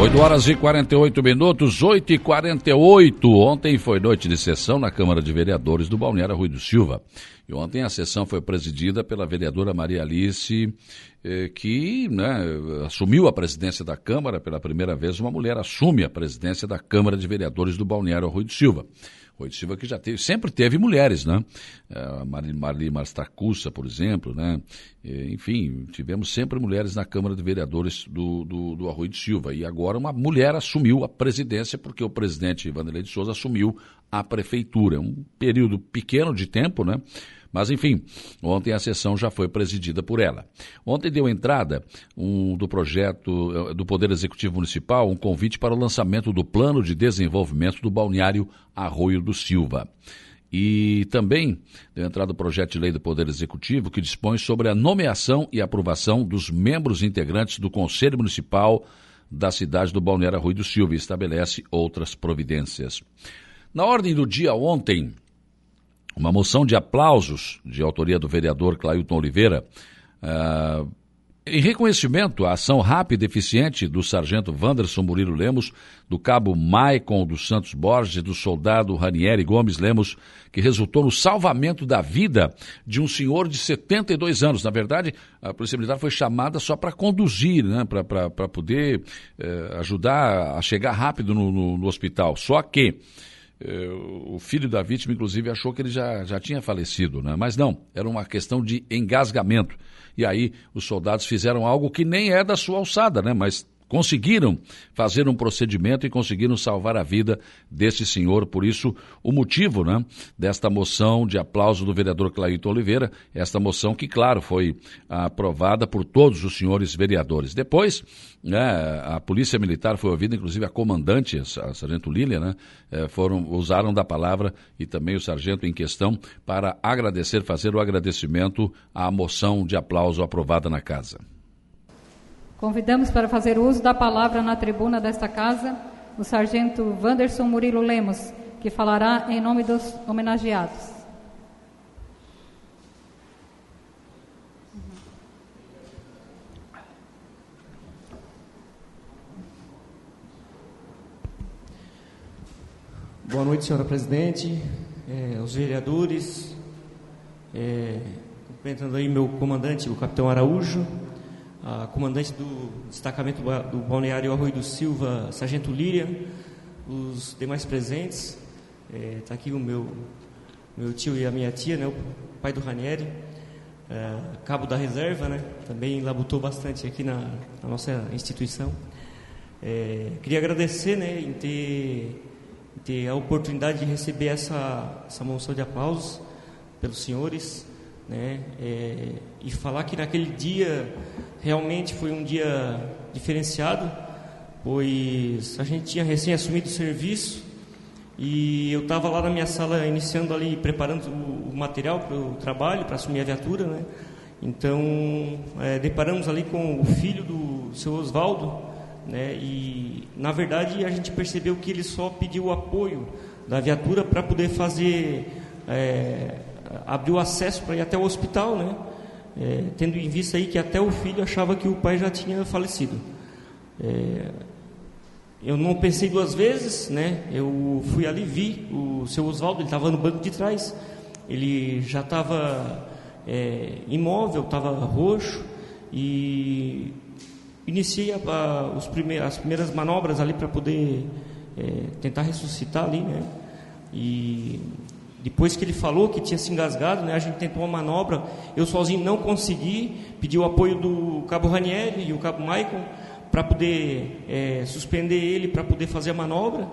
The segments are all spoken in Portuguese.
8 horas e 48 minutos, 8 e 48. Ontem foi noite de sessão na Câmara de Vereadores do Balneário Rui do Silva. E ontem a sessão foi presidida pela vereadora Maria Alice, que né, assumiu a presidência da Câmara pela primeira vez. Uma mulher assume a presidência da Câmara de Vereadores do Balneário Rui do Silva. Rui Silva que já teve, sempre teve mulheres, né? Uh, Marli Mastracussa, por exemplo, né? E, enfim, tivemos sempre mulheres na Câmara de Vereadores do, do, do de Silva. E agora uma mulher assumiu a presidência porque o presidente Vanderlei de Souza assumiu a prefeitura. Um período pequeno de tempo, né? Mas, enfim, ontem a sessão já foi presidida por ela. Ontem deu entrada um, do projeto eh, do Poder Executivo Municipal um convite para o lançamento do Plano de Desenvolvimento do Balneário Arroio do Silva. E também deu entrada o projeto de lei do Poder Executivo que dispõe sobre a nomeação e aprovação dos membros integrantes do Conselho Municipal da cidade do Balneário Arroio do Silva e estabelece outras providências. Na ordem do dia ontem, uma moção de aplausos de autoria do vereador Clailton Oliveira, uh, em reconhecimento à ação rápida e eficiente do sargento Wanderson Murilo Lemos, do cabo Maicon dos Santos Borges e do soldado Ranieri Gomes Lemos, que resultou no salvamento da vida de um senhor de 72 anos. Na verdade, a Polícia Militar foi chamada só para conduzir, né, para poder eh, ajudar a chegar rápido no, no, no hospital. Só que o filho da vítima, inclusive, achou que ele já, já tinha falecido, né? mas não, era uma questão de engasgamento. E aí os soldados fizeram algo que nem é da sua alçada, né? mas conseguiram fazer um procedimento e conseguiram salvar a vida desse senhor. Por isso, o motivo né, desta moção de aplauso do vereador Claito Oliveira, esta moção que, claro, foi aprovada por todos os senhores vereadores. Depois, né, a Polícia Militar foi ouvida, inclusive a comandante, a Sargento Lília, né, eh, foram, usaram da palavra e também o sargento em questão para agradecer, fazer o agradecimento à moção de aplauso aprovada na casa. Convidamos para fazer uso da palavra na tribuna desta casa o sargento Wanderson Murilo Lemos, que falará em nome dos homenageados. Boa noite, senhora presidente, eh, os vereadores, eh, cumprimentando aí meu comandante, o capitão Araújo, a comandante do destacamento do Balneário Arroio do Silva, Sargento Líria, os demais presentes. Está é, tá aqui o meu, meu tio e a minha tia, né, o pai do Ranieri, é, cabo da reserva, né, também labutou bastante aqui na, na nossa instituição. É, queria agradecer né, em ter, em ter a oportunidade de receber essa, essa moção de aplausos pelos senhores né? É, e falar que naquele dia realmente foi um dia diferenciado, pois a gente tinha recém assumido o serviço e eu estava lá na minha sala iniciando ali, preparando o, material para o trabalho, para assumir a viatura, né? Então, é, deparamos ali com o filho do seu Oswaldo, né? E na verdade a gente percebeu que ele só pediu o apoio da viatura para poder fazer é, abriu acesso para ir até o hospital, né? É, tendo em vista aí que até o filho achava que o pai já tinha falecido. É, eu não pensei duas vezes, né? Eu fui ali, vi o seu Oswaldo, ele estava no banco de trás, ele já estava é, imóvel, estava roxo e iniciei a, a, os as primeiras manobras ali para poder é, tentar ressuscitar ali, né? E depois que ele falou que tinha se engasgado, né, a gente tentou uma manobra, eu sozinho não consegui, pedi o apoio do cabo Ranieri e o cabo Michael para poder é, suspender ele, para poder fazer a manobra.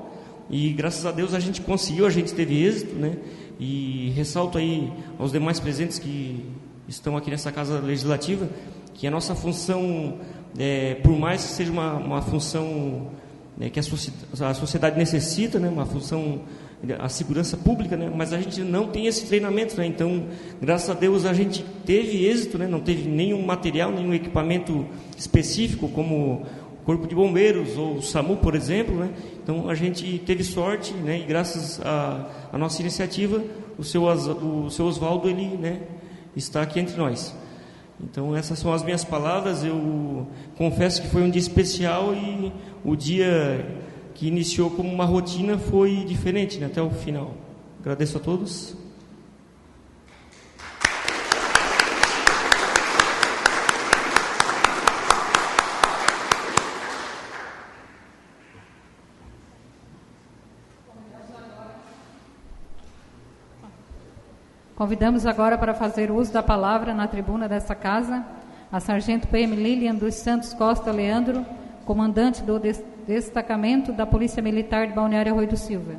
E graças a Deus a gente conseguiu, a gente teve êxito, né? E ressalto aí aos demais presentes que estão aqui nessa casa legislativa que a nossa função, é, por mais que seja uma, uma função é, que a sociedade necessita, né, uma função a segurança pública, né? mas a gente não tem esse treinamento, né? então, graças a Deus, a gente teve êxito, né? não teve nenhum material, nenhum equipamento específico, como o Corpo de Bombeiros ou o SAMU, por exemplo, né? então a gente teve sorte, né? e graças à nossa iniciativa, o seu, o seu Oswaldo, ele né? está aqui entre nós. Então, essas são as minhas palavras. Eu confesso que foi um dia especial e o dia que iniciou como uma rotina foi diferente né, até o final. Agradeço a todos. Convidamos agora para fazer uso da palavra na tribuna desta casa a Sargento PM Lilian dos Santos Costa Leandro, comandante do destacamento da Polícia Militar de Balneário Rui do Silva.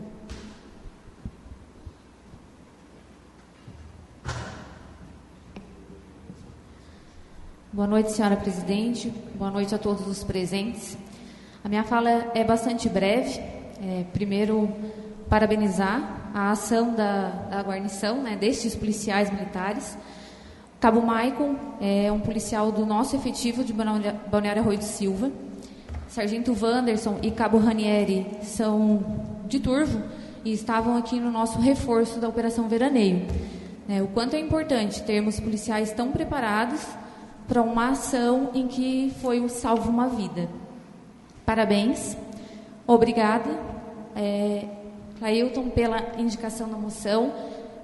Boa noite, senhora presidente. Boa noite a todos os presentes. A minha fala é bastante breve. É, primeiro, parabenizar a ação da, da guarnição, né, destes policiais militares. Cabo Maicon é um policial do nosso efetivo de Balneário Arroio de Silva. Sargento Wanderson e Cabo Ranieri são de Turvo e estavam aqui no nosso reforço da Operação Veraneio. É, o quanto é importante termos policiais tão preparados para uma ação em que foi o salvo uma vida. Parabéns, obrigada. É, Clailton, pela indicação na moção.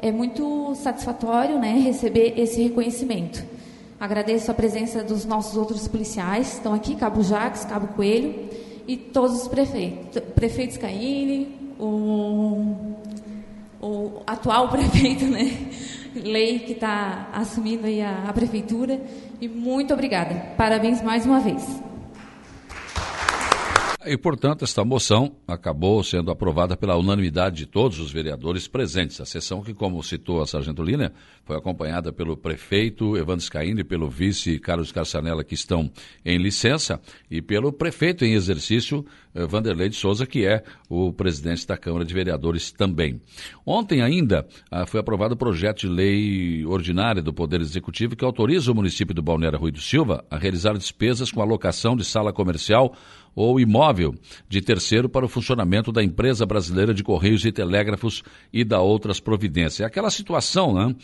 É muito satisfatório né, receber esse reconhecimento. Agradeço a presença dos nossos outros policiais, estão aqui, Cabo Jacques, Cabo Coelho, e todos os prefeitos. Prefeito Scaini, o, o atual prefeito, né? Lei que está assumindo aí a, a prefeitura. E muito obrigada. Parabéns mais uma vez. E, portanto, esta moção acabou sendo aprovada pela unanimidade de todos os vereadores presentes. A sessão que, como citou a Sargento Lina, foi acompanhada pelo prefeito Evandro Scaini e pelo vice Carlos Carçanella, que estão em licença, e pelo prefeito em exercício, eh, Vanderlei de Souza, que é o presidente da Câmara de Vereadores também. Ontem ainda ah, foi aprovado o projeto de lei ordinária do Poder Executivo que autoriza o município do Balneário Rui do Silva a realizar despesas com alocação de sala comercial ou imóvel de terceiro para o funcionamento da empresa brasileira de Correios e Telégrafos e da outras providências. É aquela situação né,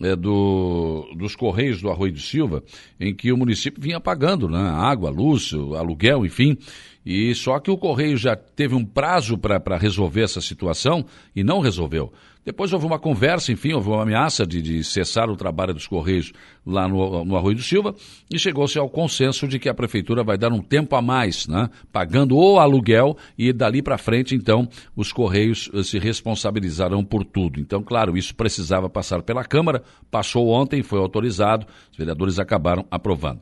é, do, dos Correios do Arroio de Silva, em que o município vinha pagando né, água, luz, aluguel, enfim, e só que o Correio já teve um prazo para resolver essa situação e não resolveu. Depois houve uma conversa, enfim, houve uma ameaça de, de cessar o trabalho dos Correios lá no, no Arroio do Silva e chegou-se ao consenso de que a Prefeitura vai dar um tempo a mais, né, pagando o aluguel e dali para frente, então, os Correios eh, se responsabilizarão por tudo. Então, claro, isso precisava passar pela Câmara, passou ontem, foi autorizado, os vereadores acabaram aprovando.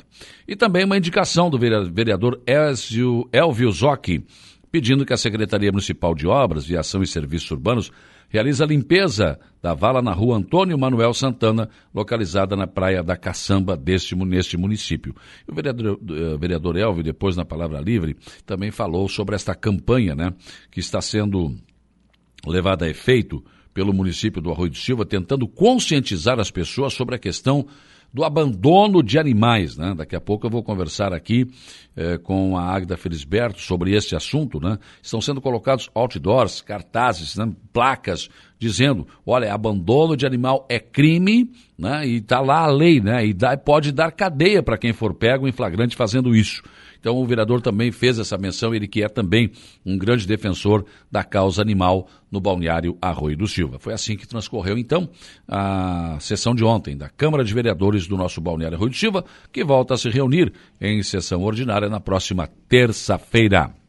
E também uma indicação do vereador Elvio, Elvio Zocchi, pedindo que a Secretaria Municipal de Obras, Viação e Serviços Urbanos realiza a limpeza da vala na rua Antônio Manuel Santana, localizada na praia da Caçamba deste, neste município. O vereador, o eh, vereador Elvio, depois na Palavra Livre, também falou sobre esta campanha né, que está sendo levada a efeito pelo município do Arroio do Silva, tentando conscientizar as pessoas sobre a questão do abandono de animais. Né? Daqui a pouco eu vou conversar aqui eh, com a Agda Felisberto sobre este assunto. Né? Estão sendo colocados outdoors, cartazes, né? placas, dizendo, olha, abandono de animal é crime, né? e está lá a lei, né? e dá, pode dar cadeia para quem for pego em flagrante fazendo isso. Então o vereador também fez essa menção, ele que é também um grande defensor da causa animal no balneário Arroio do Silva. Foi assim que transcorreu então a sessão de ontem da Câmara de Vereadores do nosso balneário Arroio do Silva, que volta a se reunir em sessão ordinária na próxima terça-feira.